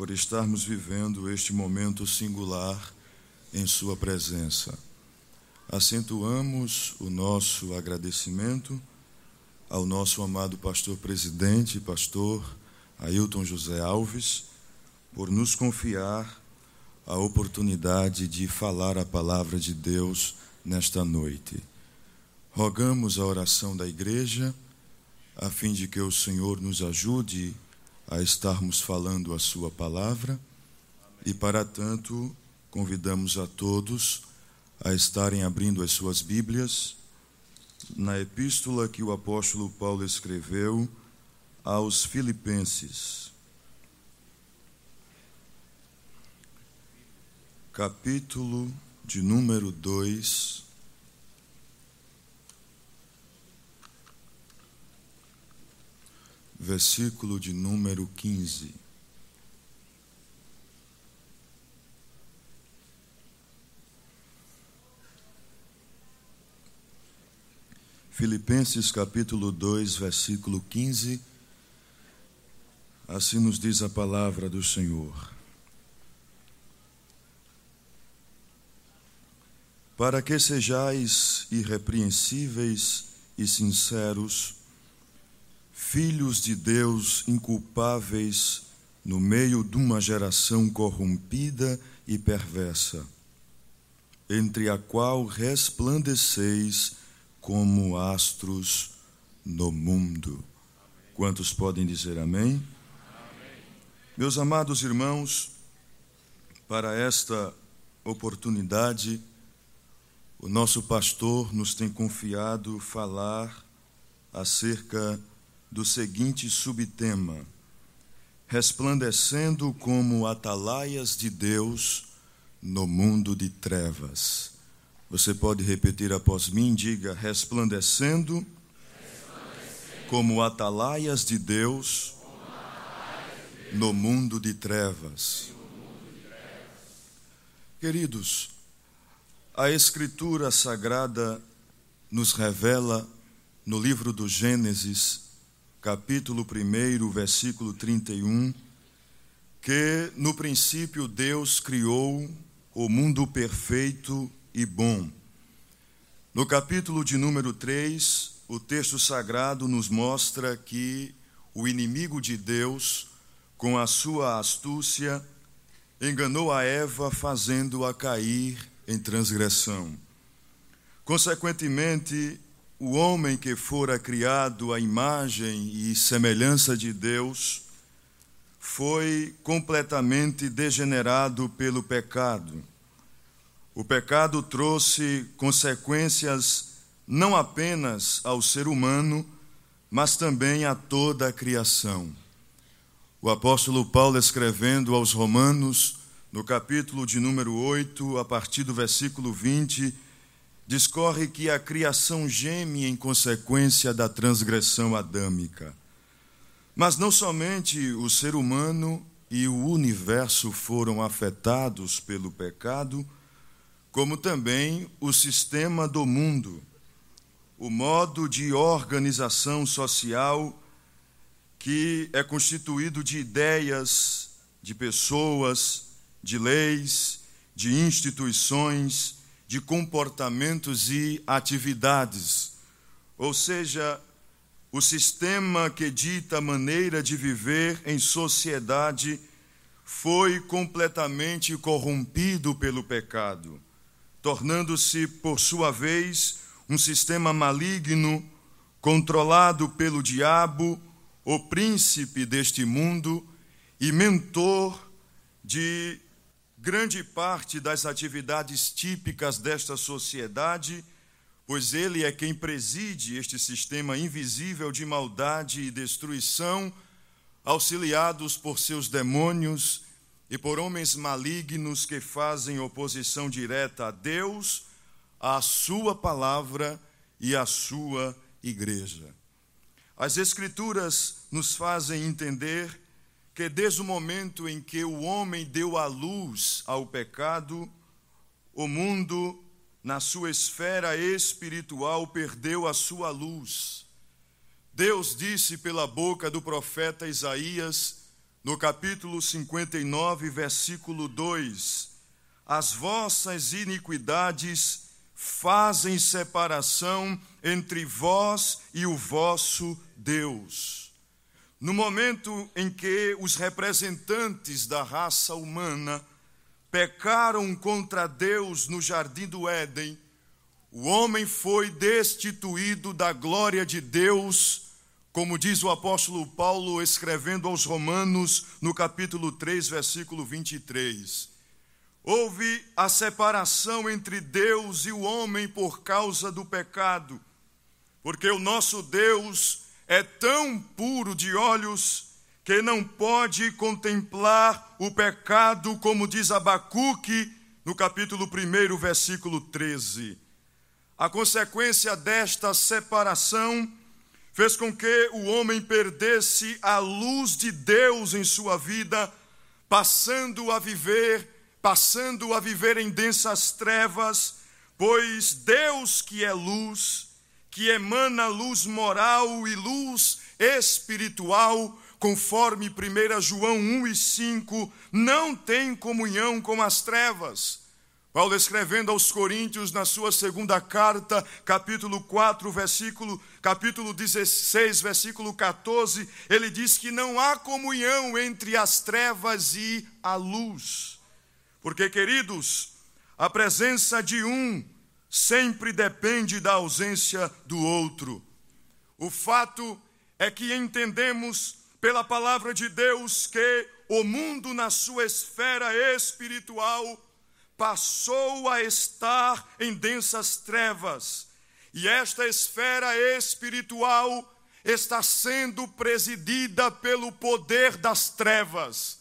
por estarmos vivendo este momento singular em Sua presença. Acentuamos o nosso agradecimento ao nosso amado pastor presidente, pastor Ailton José Alves, por nos confiar a oportunidade de falar a palavra de Deus nesta noite. Rogamos a oração da igreja, a fim de que o Senhor nos ajude a estarmos falando a Sua palavra e, para tanto, convidamos a todos a estarem abrindo as suas Bíblias na epístola que o apóstolo Paulo escreveu aos Filipenses, capítulo de número 2. Versículo de número 15. Filipenses capítulo 2, versículo 15. Assim nos diz a palavra do Senhor. Para que sejais irrepreensíveis e sinceros, filhos de Deus inculpáveis no meio de uma geração corrompida e perversa, entre a qual resplandeceis como astros no mundo. Quantos podem dizer amém? amém? Meus amados irmãos, para esta oportunidade, o nosso pastor nos tem confiado falar acerca do seguinte subtema: resplandecendo como atalaias de Deus no mundo de trevas. Você pode repetir após mim, diga: resplandecendo, resplandecendo como atalaias de Deus, no. Mundo de trevas. Queridos, a Escritura Sagrada nos revela no livro do Gênesis capítulo 1, versículo 31, que no princípio Deus criou o mundo perfeito e bom. No capítulo de número 3, o texto sagrado nos mostra que o inimigo de Deus, com a sua astúcia, enganou a Eva, fazendo-a cair em transgressão. Consequentemente, o homem que fora criado à imagem e semelhança de Deus foi completamente degenerado pelo pecado. O pecado trouxe consequências não apenas ao ser humano, mas também a toda a criação. O apóstolo Paulo, escrevendo aos Romanos, no capítulo de número 8, a partir do versículo 20, discorre que a criação geme em consequência da transgressão adâmica. Mas não somente o ser humano e o universo foram afetados pelo pecado, como também o sistema do mundo, o modo de organização social que é constituído de ideias, de pessoas, de leis, de instituições, de comportamentos e atividades. Ou seja, o sistema que dita a maneira de viver em sociedade foi completamente corrompido pelo pecado, tornando-se, por sua vez, um sistema maligno, controlado pelo diabo, o príncipe deste mundo e mentor de grande parte das atividades típicas desta sociedade, pois ele é quem preside este sistema invisível de maldade e destruição, auxiliados por seus demônios e por homens malignos que fazem oposição direta a Deus, à Sua palavra e à Sua igreja. As Escrituras nos fazem entender que desde o momento em que o homem deu a luz ao pecado, o mundo, na sua esfera espiritual, perdeu a sua luz. Deus disse pela boca do profeta Isaías, no capítulo 59, versículo 2: As vossas iniquidades fazem separação entre vós e o vosso Deus. No momento em que os representantes da raça humana pecaram contra Deus no jardim do Éden, o homem foi destituído da glória de Deus, como diz o apóstolo Paulo escrevendo aos Romanos no capítulo 3, versículo 23. Houve a separação entre Deus e o homem por causa do pecado, porque o nosso Deus é tão puro de olhos que não pode contemplar o pecado, como diz Abacuque no capítulo 1, versículo 13. A consequência desta separação fez com que o homem perdesse a luz de Deus em sua vida, passando a viver, passando a viver em densas trevas, pois Deus que é luz, que emana luz moral e luz espiritual, conforme 1 João 1 e 5, não tem comunhão com as trevas. Paulo escrevendo aos Coríntios na sua segunda carta, capítulo 4, versículo, capítulo 16, versículo 14, ele diz que não há comunhão entre as trevas e a luz. Porque, queridos, a presença de um sempre depende da ausência do outro. O fato é que entendemos pela palavra de Deus que o mundo, na sua esfera espiritual, passou a estar em densas trevas, e esta esfera espiritual está sendo presidida pelo poder das trevas.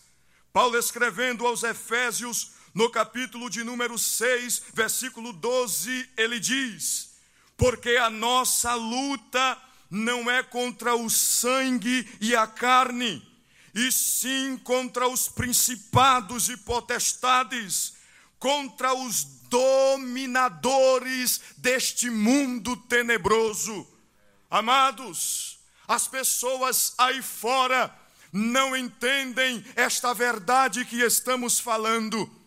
Paulo escrevendo aos Efésios, no capítulo de número 6, versículo 12, ele diz: Porque a nossa luta não é contra o sangue e a carne, e sim contra os principados e potestades, contra os dominadores deste mundo tenebroso. Amados, as pessoas aí fora não entendem esta verdade que estamos falando.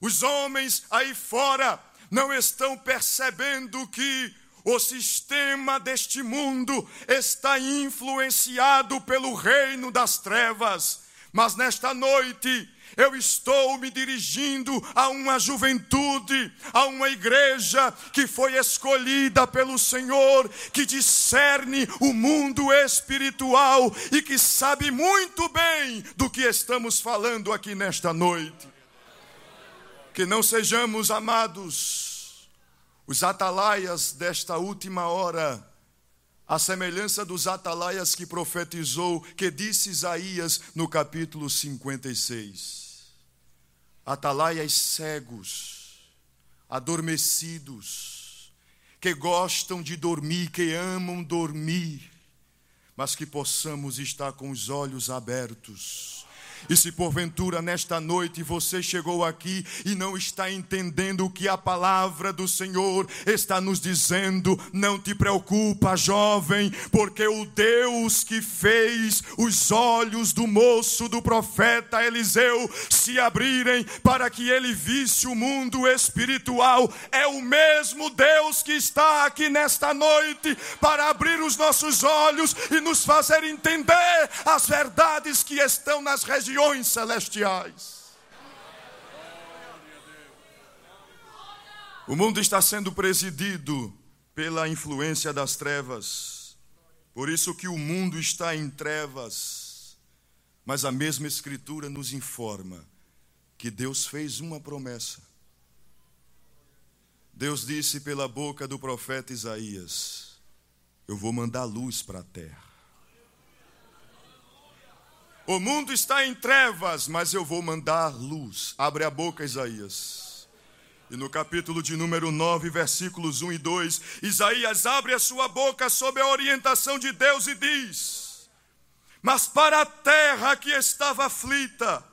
Os homens aí fora não estão percebendo que o sistema deste mundo está influenciado pelo reino das trevas. Mas nesta noite, eu estou me dirigindo a uma juventude, a uma igreja que foi escolhida pelo Senhor, que discerne o mundo espiritual e que sabe muito bem do que estamos falando aqui nesta noite. Que não sejamos amados os atalaias desta última hora, a semelhança dos atalaias que profetizou, que disse Isaías no capítulo 56. Atalaias cegos, adormecidos, que gostam de dormir, que amam dormir, mas que possamos estar com os olhos abertos e se porventura nesta noite você chegou aqui e não está entendendo o que a palavra do Senhor está nos dizendo, não te preocupa, jovem, porque o Deus que fez os olhos do moço do profeta Eliseu se abrirem para que ele visse o mundo espiritual, é o mesmo Deus que está aqui nesta noite para abrir os nossos olhos e nos fazer entender as verdades que estão nas regiões regiões celestiais. O mundo está sendo presidido pela influência das trevas. Por isso que o mundo está em trevas. Mas a mesma escritura nos informa que Deus fez uma promessa. Deus disse pela boca do profeta Isaías: Eu vou mandar luz para a terra. O mundo está em trevas, mas eu vou mandar luz. Abre a boca, Isaías. E no capítulo de número 9, versículos 1 e 2, Isaías abre a sua boca sob a orientação de Deus e diz: Mas para a terra que estava aflita,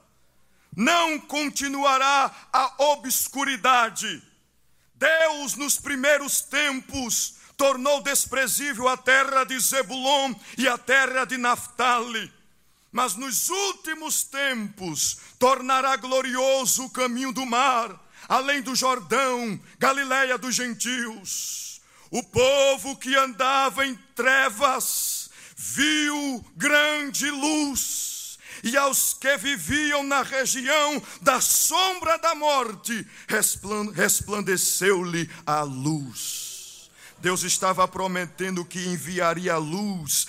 não continuará a obscuridade. Deus, nos primeiros tempos, tornou desprezível a terra de Zebulon e a terra de Naphtali mas nos últimos tempos tornará glorioso o caminho do mar, além do Jordão, Galiléia dos gentios. O povo que andava em trevas viu grande luz, e aos que viviam na região da sombra da morte, resplandeceu-lhe a luz. Deus estava prometendo que enviaria a luz,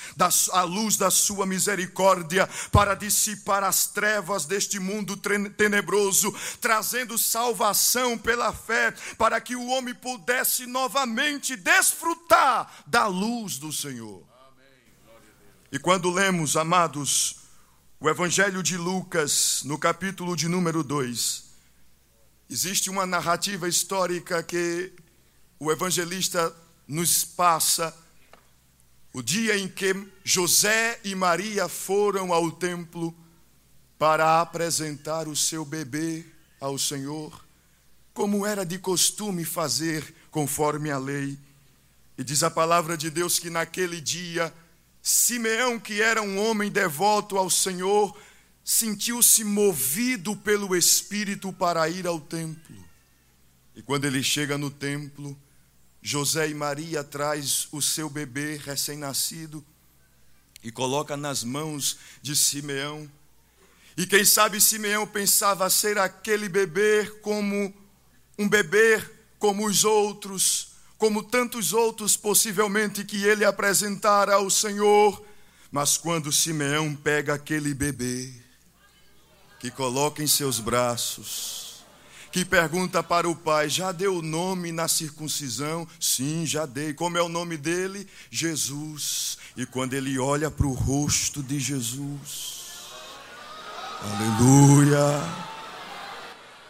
a luz da sua misericórdia, para dissipar as trevas deste mundo tenebroso, trazendo salvação pela fé, para que o homem pudesse novamente desfrutar da luz do Senhor. E quando lemos, amados, o Evangelho de Lucas, no capítulo de número 2, existe uma narrativa histórica que o evangelista nos passa o dia em que José e Maria foram ao templo para apresentar o seu bebê ao Senhor, como era de costume fazer conforme a lei. E diz a palavra de Deus que naquele dia, Simeão, que era um homem devoto ao Senhor, sentiu-se movido pelo Espírito para ir ao templo. E quando ele chega no templo, José e Maria traz o seu bebê recém-nascido e coloca nas mãos de Simeão. E quem sabe Simeão pensava ser aquele bebê como um bebê como os outros, como tantos outros possivelmente que ele apresentara ao Senhor. Mas quando Simeão pega aquele bebê que coloca em seus braços, que pergunta para o pai: já deu o nome na circuncisão? Sim, já dei. Como é o nome dele? Jesus. E quando ele olha para o rosto de Jesus, aleluia.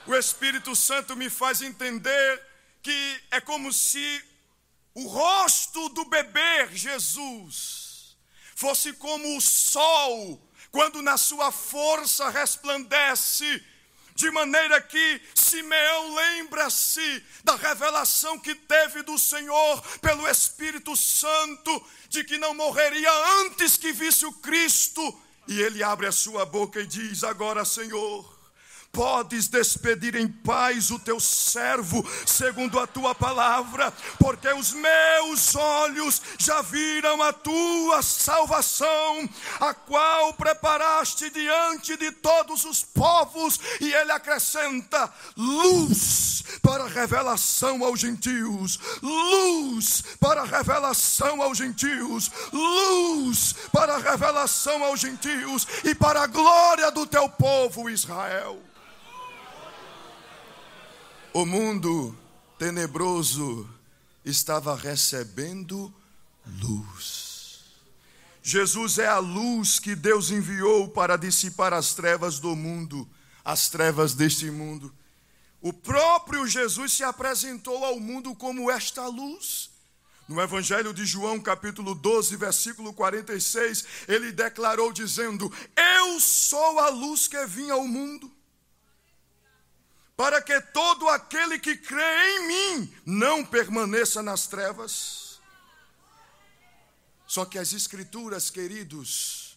O Espírito Santo me faz entender que é como se o rosto do bebê Jesus fosse como o sol, quando na sua força resplandece de maneira que Simeão lembra-se da revelação que teve do Senhor pelo Espírito Santo, de que não morreria antes que visse o Cristo. E ele abre a sua boca e diz: Agora, Senhor, Podes despedir em paz o teu servo, segundo a tua palavra, porque os meus olhos já viram a tua salvação, a qual preparaste diante de todos os povos, e ele acrescenta: luz para revelação aos gentios, luz para revelação aos gentios, luz para revelação aos gentios e para a glória do teu povo Israel. O mundo tenebroso estava recebendo luz. Jesus é a luz que Deus enviou para dissipar as trevas do mundo, as trevas deste mundo. O próprio Jesus se apresentou ao mundo como esta luz. No Evangelho de João, capítulo 12, versículo 46, ele declarou dizendo: Eu sou a luz que vim ao mundo para que todo aquele que crê em mim não permaneça nas trevas. Só que as Escrituras, queridos,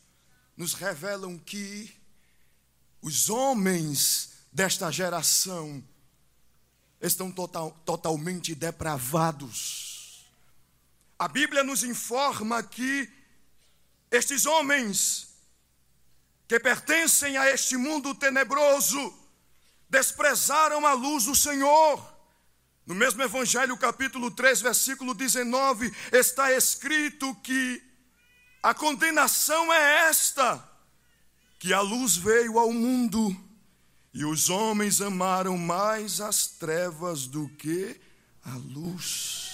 nos revelam que os homens desta geração estão total, totalmente depravados. A Bíblia nos informa que estes homens que pertencem a este mundo tenebroso, desprezaram a luz do Senhor. No mesmo Evangelho, capítulo 3, versículo 19, está escrito que a condenação é esta: que a luz veio ao mundo e os homens amaram mais as trevas do que a luz.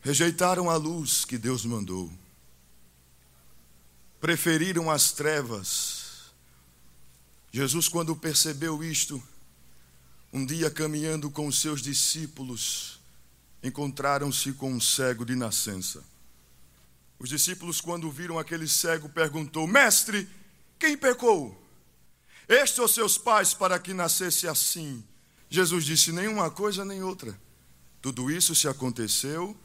Rejeitaram a luz que Deus mandou, preferiram as trevas Jesus, quando percebeu isto, um dia caminhando com os seus discípulos, encontraram-se com um cego de nascença. Os discípulos, quando viram aquele cego, perguntou: Mestre, quem pecou? Este ou seus pais para que nascesse assim? Jesus disse: Nenhuma coisa nem outra. Tudo isso se aconteceu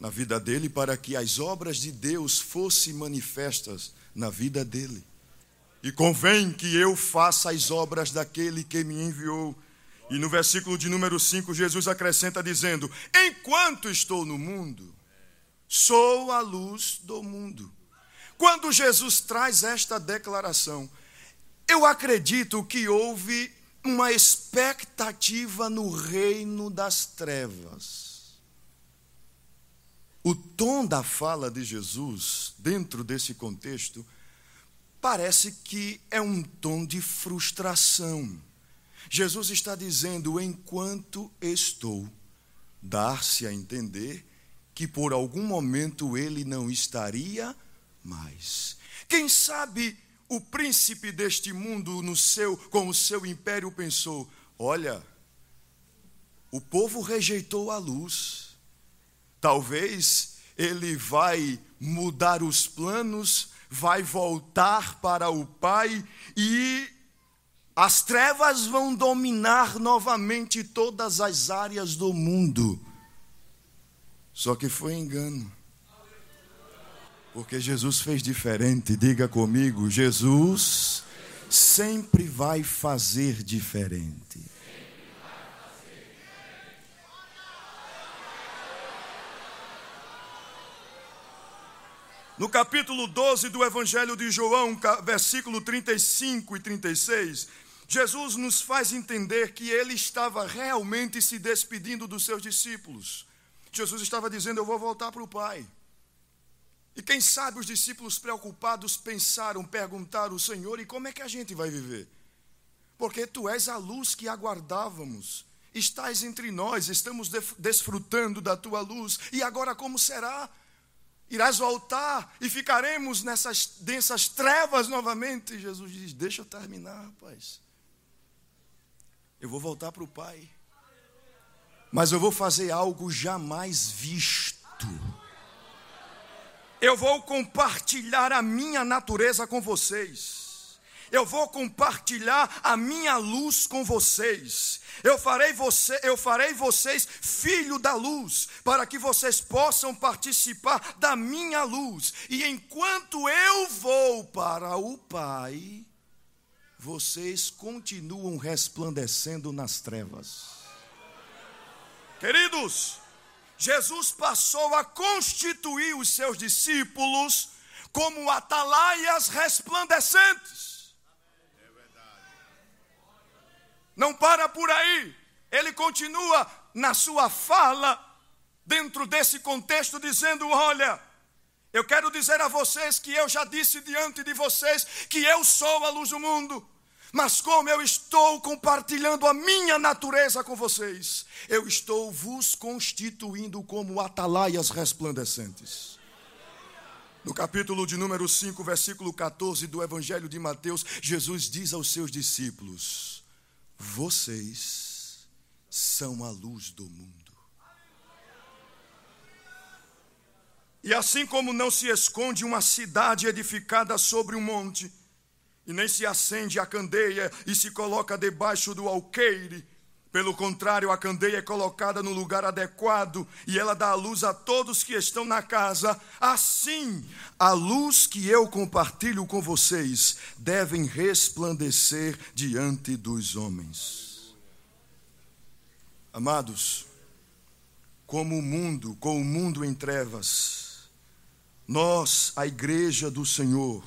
na vida dele para que as obras de Deus fossem manifestas na vida dele. E convém que eu faça as obras daquele que me enviou. E no versículo de número 5, Jesus acrescenta dizendo: Enquanto estou no mundo, sou a luz do mundo. Quando Jesus traz esta declaração, eu acredito que houve uma expectativa no reino das trevas. O tom da fala de Jesus, dentro desse contexto, parece que é um tom de frustração. Jesus está dizendo: enquanto estou, dar-se a entender que por algum momento ele não estaria mais. Quem sabe o príncipe deste mundo no seu com o seu império pensou: olha, o povo rejeitou a luz. Talvez ele vai mudar os planos, vai voltar para o Pai e as trevas vão dominar novamente todas as áreas do mundo. Só que foi engano. Porque Jesus fez diferente. Diga comigo: Jesus sempre vai fazer diferente. No capítulo 12 do Evangelho de João, versículo 35 e 36, Jesus nos faz entender que ele estava realmente se despedindo dos seus discípulos. Jesus estava dizendo: Eu vou voltar para o Pai. E quem sabe os discípulos preocupados pensaram, perguntaram: Senhor, e como é que a gente vai viver? Porque tu és a luz que aguardávamos, estás entre nós, estamos desfrutando da tua luz, e agora como será? Irás voltar e ficaremos nessas densas trevas novamente. E Jesus diz: Deixa eu terminar, rapaz. Eu vou voltar para o Pai. Mas eu vou fazer algo jamais visto. Eu vou compartilhar a minha natureza com vocês eu vou compartilhar a minha luz com vocês. Eu farei você, eu farei vocês filho da luz, para que vocês possam participar da minha luz. E enquanto eu vou para o Pai, vocês continuam resplandecendo nas trevas. Queridos, Jesus passou a constituir os seus discípulos como atalaias resplandecentes. Não para por aí. Ele continua na sua fala, dentro desse contexto, dizendo: Olha, eu quero dizer a vocês que eu já disse diante de vocês que eu sou a luz do mundo. Mas como eu estou compartilhando a minha natureza com vocês, eu estou vos constituindo como atalaias resplandecentes. No capítulo de número 5, versículo 14 do Evangelho de Mateus, Jesus diz aos seus discípulos: vocês são a luz do mundo. E assim como não se esconde uma cidade edificada sobre um monte, e nem se acende a candeia e se coloca debaixo do alqueire, pelo contrário, a candeia é colocada no lugar adequado e ela dá a luz a todos que estão na casa. Assim, a luz que eu compartilho com vocês devem resplandecer diante dos homens. Amados, como o mundo, com o mundo em trevas, nós, a igreja do Senhor,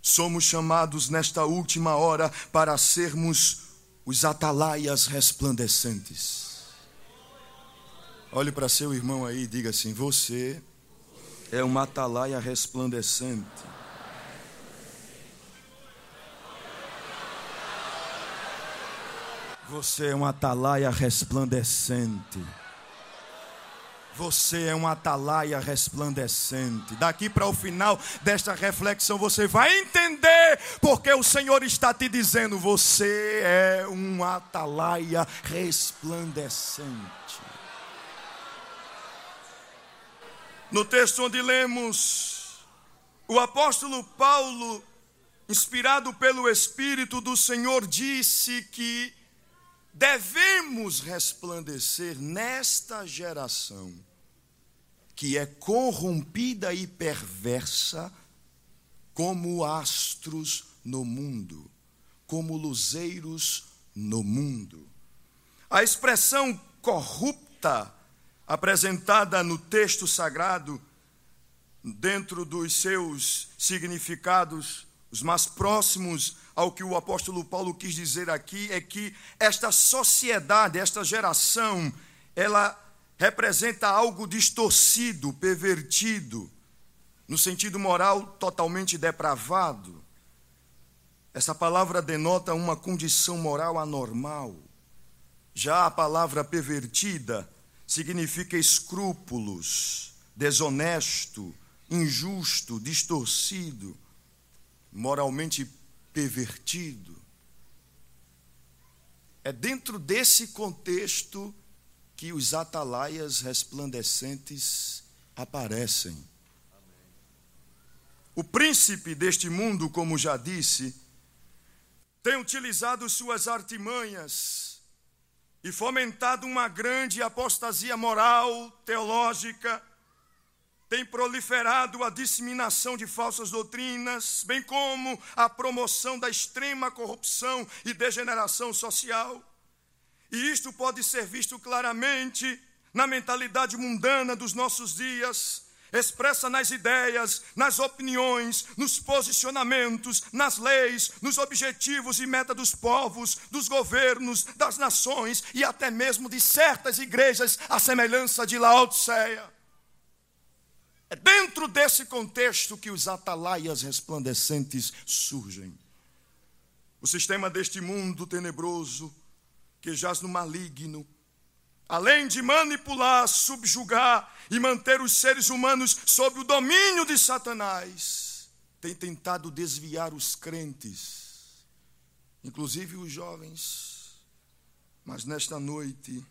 somos chamados nesta última hora para sermos os atalaias resplandecentes. Olhe para seu irmão aí e diga assim: Você é uma atalaia resplandecente. Você é uma atalaia resplandecente. Você é uma atalaia resplandecente. Daqui para o final desta reflexão, você vai entender porque o Senhor está te dizendo: você é um atalaia resplandecente. No texto onde lemos, o apóstolo Paulo, inspirado pelo Espírito do Senhor, disse que devemos resplandecer nesta geração que é corrompida e perversa como astros no mundo, como luzeiros no mundo. A expressão corrupta, apresentada no texto sagrado, dentro dos seus significados, os mais próximos ao que o apóstolo Paulo quis dizer aqui, é que esta sociedade, esta geração, ela representa algo distorcido, pervertido, no sentido moral totalmente depravado. Essa palavra denota uma condição moral anormal. Já a palavra pervertida significa escrúpulos, desonesto, injusto, distorcido, moralmente pervertido. É dentro desse contexto que os atalaias resplandecentes aparecem. O príncipe deste mundo, como já disse, tem utilizado suas artimanhas e fomentado uma grande apostasia moral, teológica, tem proliferado a disseminação de falsas doutrinas, bem como a promoção da extrema corrupção e degeneração social. E isto pode ser visto claramente na mentalidade mundana dos nossos dias, expressa nas ideias, nas opiniões, nos posicionamentos, nas leis, nos objetivos e metas dos povos, dos governos, das nações e até mesmo de certas igrejas, à semelhança de Laodiceia. É dentro desse contexto que os atalaias resplandecentes surgem. O sistema deste mundo tenebroso que jaz no maligno, além de manipular, subjugar e manter os seres humanos sob o domínio de Satanás, tem tentado desviar os crentes, inclusive os jovens. Mas nesta noite,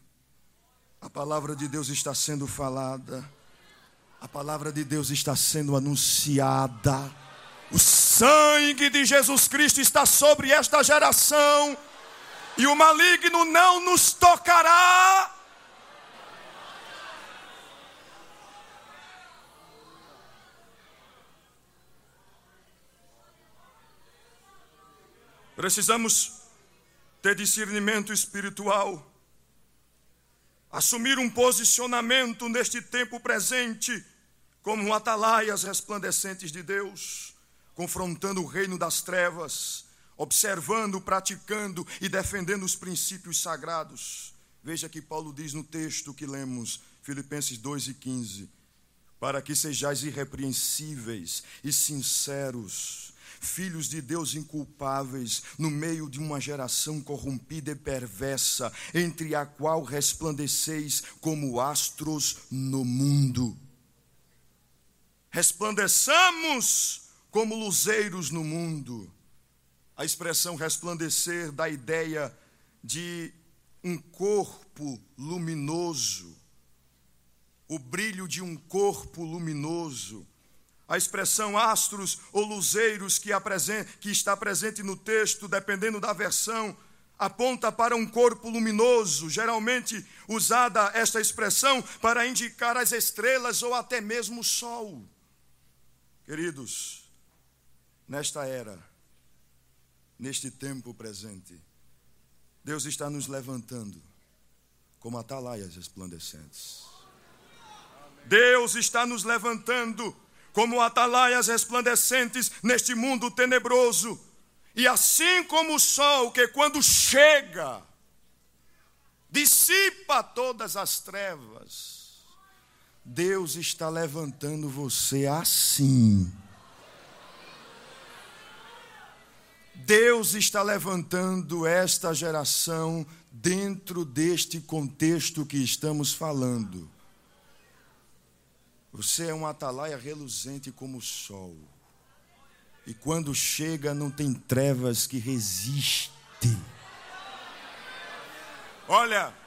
a palavra de Deus está sendo falada, a palavra de Deus está sendo anunciada. O sangue de Jesus Cristo está sobre esta geração e o maligno não nos tocará. Precisamos ter discernimento espiritual, assumir um posicionamento neste tempo presente, como atalaias resplandecentes de Deus, confrontando o reino das trevas observando, praticando e defendendo os princípios sagrados. Veja que Paulo diz no texto que lemos, Filipenses 2 e 15: para que sejais irrepreensíveis e sinceros, filhos de Deus inculpáveis, no meio de uma geração corrompida e perversa, entre a qual resplandeceis como astros no mundo. Resplandeçamos como luzeiros no mundo a expressão resplandecer da ideia de um corpo luminoso, o brilho de um corpo luminoso. A expressão astros ou luzeiros que, que está presente no texto, dependendo da versão, aponta para um corpo luminoso, geralmente usada esta expressão para indicar as estrelas ou até mesmo o sol. Queridos, nesta era, neste tempo presente. Deus está nos levantando como atalaias resplandecentes. Deus está nos levantando como atalaias resplandecentes neste mundo tenebroso. E assim como o sol que quando chega dissipa todas as trevas, Deus está levantando você assim Deus está levantando esta geração dentro deste contexto que estamos falando. Você é um atalaia reluzente como o sol. E quando chega, não tem trevas que resistem. Olha,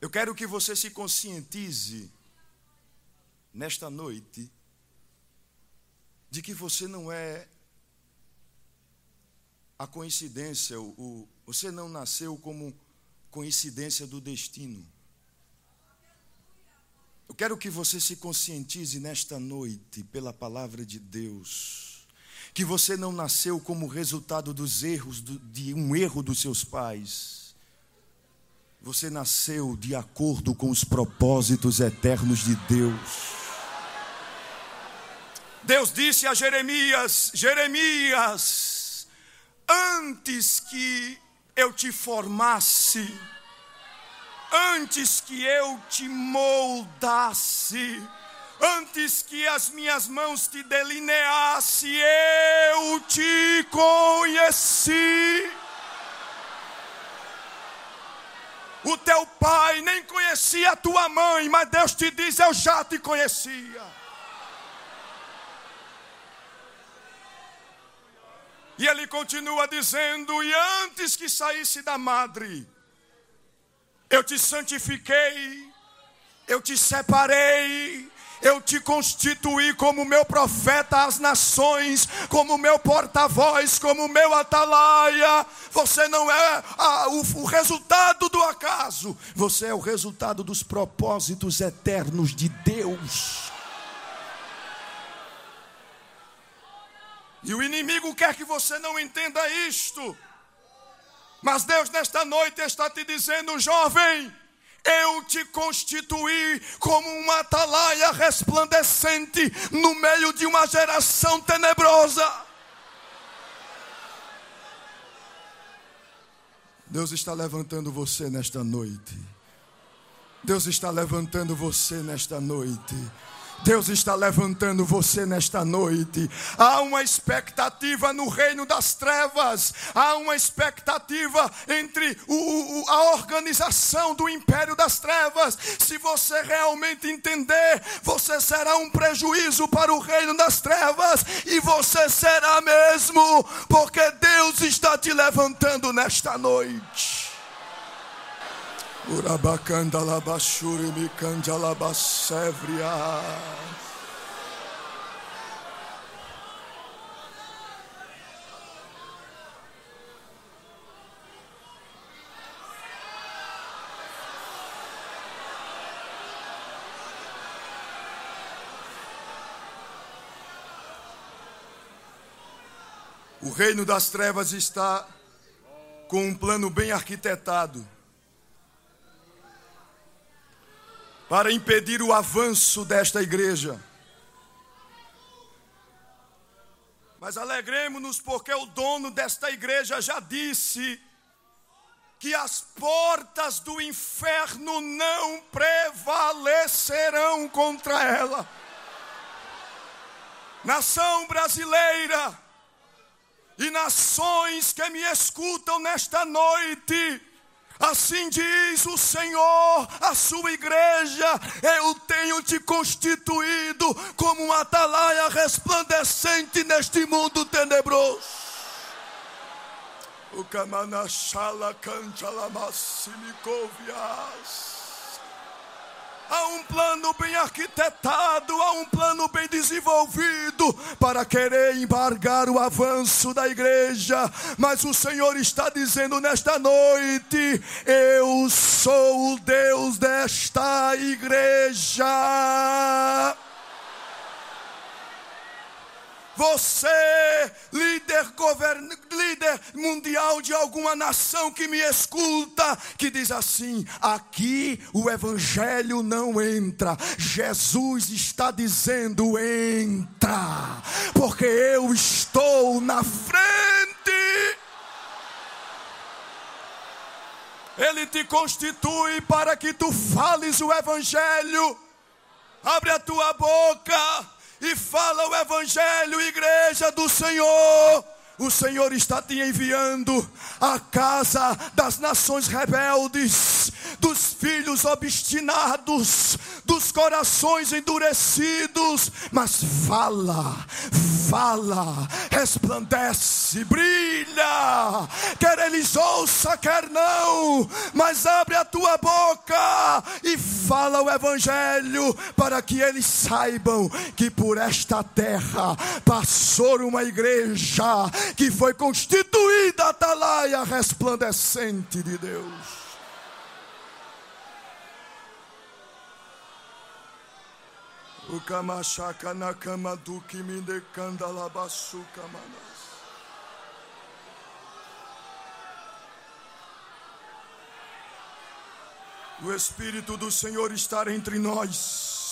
eu quero que você se conscientize nesta noite de que você não é a coincidência, o, o, você não nasceu como coincidência do destino. Eu quero que você se conscientize nesta noite, pela palavra de Deus, que você não nasceu como resultado dos erros, de um erro dos seus pais. Você nasceu de acordo com os propósitos eternos de Deus. Deus disse a Jeremias: Jeremias, antes que eu te formasse, antes que eu te moldasse, antes que as minhas mãos te delineasse, eu te conheci. O teu pai nem conhecia a tua mãe, mas Deus te diz: Eu já te conhecia. E ele continua dizendo: E antes que saísse da madre, eu te santifiquei, eu te separei, eu te constituí como meu profeta às nações, como meu porta-voz, como meu atalaia. Você não é a, o, o resultado do acaso, você é o resultado dos propósitos eternos de Deus. E o inimigo quer que você não entenda isto. Mas Deus, nesta noite, está te dizendo, jovem, eu te constituí como uma atalaia resplandecente no meio de uma geração tenebrosa. Deus está levantando você nesta noite. Deus está levantando você nesta noite. Deus está levantando você nesta noite. Há uma expectativa no reino das trevas, há uma expectativa entre o, o, a organização do império das trevas. Se você realmente entender, você será um prejuízo para o reino das trevas, e você será mesmo, porque Deus está te levantando nesta noite. Urabacanda labashuri mikanda labasevria. O reino das trevas está com um plano bem arquitetado para impedir o avanço desta igreja. Mas alegremos-nos porque o dono desta igreja já disse que as portas do inferno não prevalecerão contra ela. Nação brasileira e nações que me escutam nesta noite, Assim diz o Senhor a sua igreja: Eu tenho te constituído como uma atalaia resplandecente neste mundo tenebroso. O Kamanashala Kanchalamassimicovias. Há um plano bem arquitetado, há um plano bem desenvolvido para querer embargar o avanço da igreja. Mas o Senhor está dizendo nesta noite: Eu sou o Deus desta igreja. Você, líder, govern... líder mundial de alguma nação que me escuta, que diz assim: aqui o evangelho não entra. Jesus está dizendo: entra, porque eu estou na frente. Ele te constitui para que tu fales o evangelho. Abre a tua boca e fala o Evangelho, igreja do Senhor. O Senhor está te enviando à casa das nações rebeldes, dos filhos obstinados, dos corações endurecidos. Mas fala, fala, resplandece, brilha. Quer eles ouçam, quer não, mas abre a tua boca e fala o Evangelho para que eles saibam que por esta terra passou uma igreja que foi constituída a atalaia resplandecente de Deus. O na kama do que me decanda manas. O Espírito do Senhor está entre nós.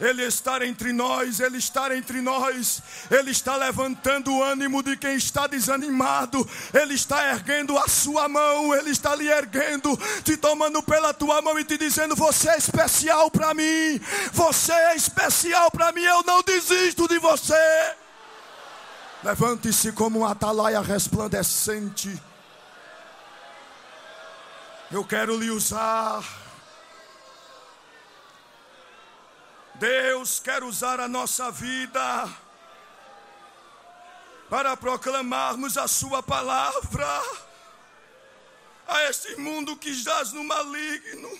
Ele está entre nós, Ele está entre nós, Ele está levantando o ânimo de quem está desanimado, Ele está erguendo a sua mão, Ele está lhe erguendo, te tomando pela tua mão e te dizendo: Você é especial para mim, você é especial para mim, eu não desisto de você. Levante-se como um atalaia resplandecente. Eu quero lhe usar. Deus quer usar a nossa vida para proclamarmos a Sua palavra a este mundo que jaz no maligno.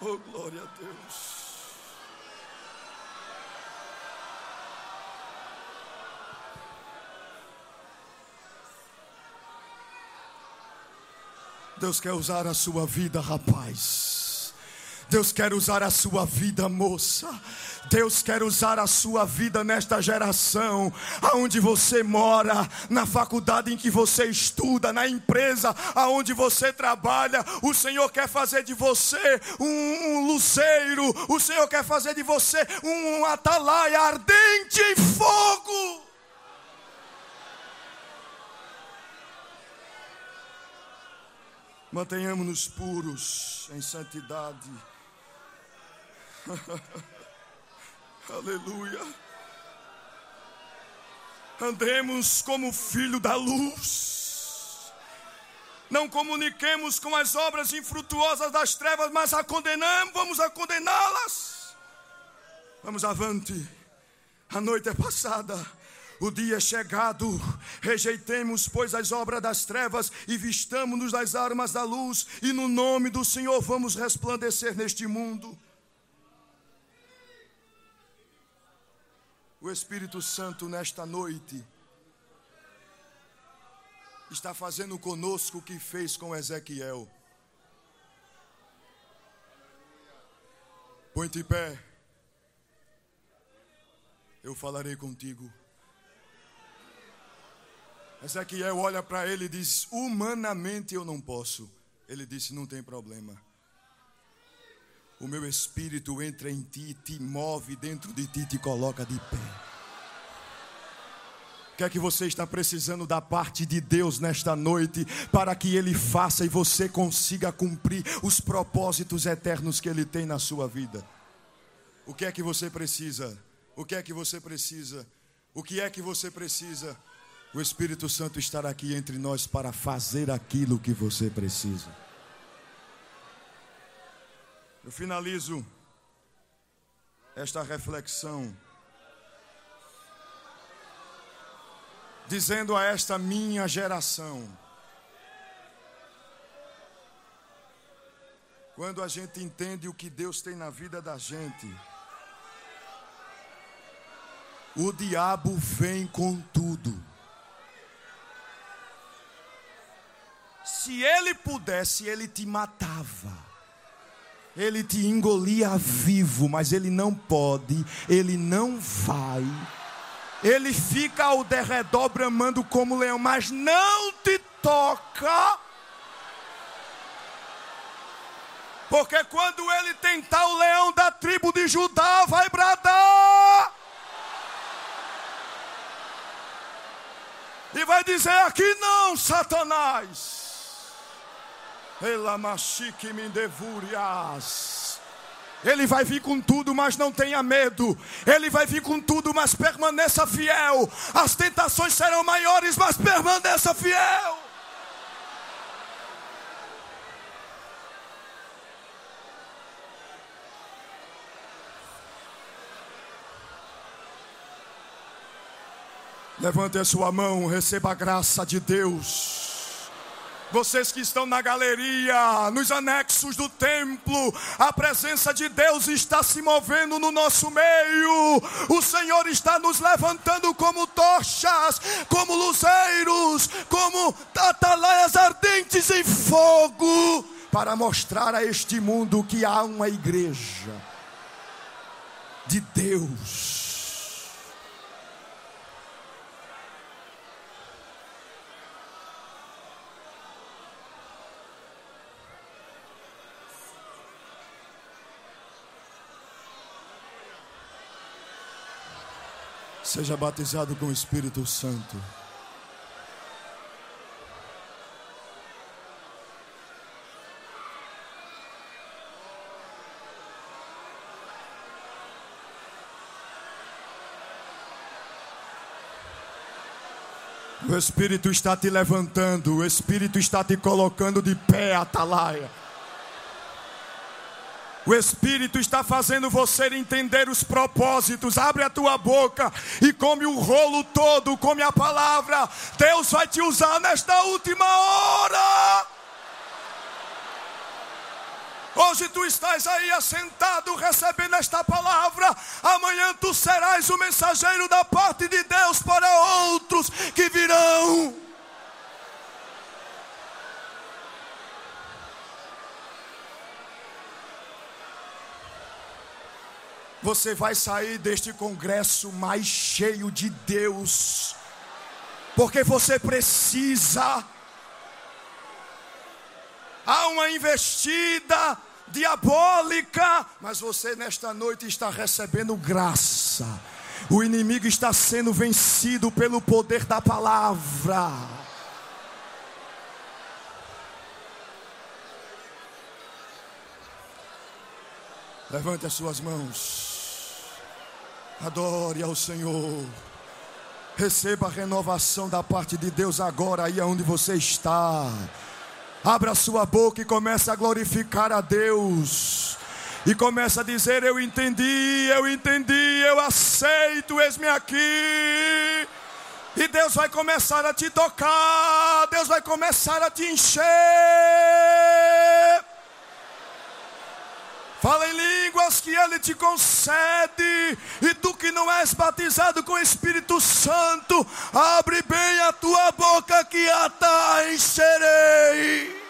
Oh, glória a Deus. Deus quer usar a sua vida, rapaz. Deus quer usar a sua vida, moça. Deus quer usar a sua vida nesta geração, aonde você mora, na faculdade em que você estuda, na empresa aonde você trabalha. O Senhor quer fazer de você um, um luceiro, o Senhor quer fazer de você um atalaia ardente em fogo. Mantenhamos-nos puros em santidade. Aleluia. Andemos como filho da luz. Não comuniquemos com as obras infrutuosas das trevas, mas a condenamos, vamos a condená-las. Vamos avante. A noite é passada o dia é chegado, rejeitemos, pois, as obras das trevas e vistamos-nos das armas da luz, e no nome do Senhor vamos resplandecer neste mundo. O Espírito Santo, nesta noite, está fazendo conosco o que fez com Ezequiel. Põe-te em pé, eu falarei contigo. Ezequiel olha para ele e diz: Humanamente eu não posso. Ele disse: Não tem problema. O meu espírito entra em ti, te move dentro de ti, te coloca de pé. O que é que você está precisando da parte de Deus nesta noite para que Ele faça e você consiga cumprir os propósitos eternos que Ele tem na sua vida? O que é que você precisa? O que é que você precisa? O que é que você precisa? O Espírito Santo estar aqui entre nós para fazer aquilo que você precisa. Eu finalizo esta reflexão dizendo a esta minha geração: quando a gente entende o que Deus tem na vida da gente, o diabo vem com tudo. Se ele pudesse, ele te matava. Ele te engolia vivo, mas ele não pode, ele não vai. Ele fica ao derredor bramando como leão, mas não te toca. Porque quando ele tentar o leão da tribo de Judá, vai bradar. E vai dizer: aqui não, Satanás. Ele vai vir com tudo, mas não tenha medo. Ele vai vir com tudo, mas permaneça fiel. As tentações serão maiores, mas permaneça fiel. Levante a sua mão, receba a graça de Deus. Vocês que estão na galeria, nos anexos do templo, a presença de Deus está se movendo no nosso meio. O Senhor está nos levantando como tochas, como luzeiros, como atalaias ardentes em fogo para mostrar a este mundo que há uma igreja de Deus. Seja batizado com o Espírito Santo. O Espírito está te levantando, o Espírito está te colocando de pé, atalaia. O Espírito está fazendo você entender os propósitos. Abre a tua boca e come o rolo todo, come a palavra. Deus vai te usar nesta última hora. Hoje tu estás aí assentado recebendo esta palavra. Amanhã tu serás o mensageiro da parte de Deus para outros que virão. Você vai sair deste congresso mais cheio de Deus, porque você precisa. Há uma investida diabólica, mas você nesta noite está recebendo graça. O inimigo está sendo vencido pelo poder da palavra. Levante as suas mãos. Adore ao Senhor. Receba a renovação da parte de Deus agora aí onde você está. Abra sua boca e comece a glorificar a Deus. E comece a dizer: Eu entendi, eu entendi, eu aceito, eis-me aqui. E Deus vai começar a te tocar, Deus vai começar a te encher. Fala em línguas que Ele te concede. E tu que não és batizado com o Espírito Santo, abre bem a tua boca que a encherei.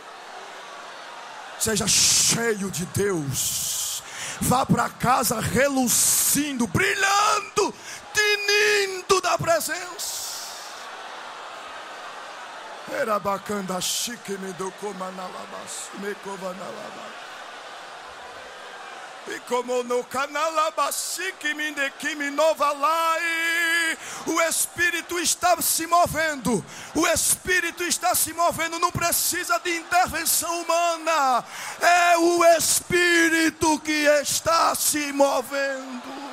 Seja cheio de Deus. Vá para casa relucindo, brilhando, tinindo da presença. Era bacana, chique me do comanalabas, me covanalabas. E como no canal o Espírito está se movendo, o Espírito está se movendo, não precisa de intervenção humana, é o Espírito que está se movendo.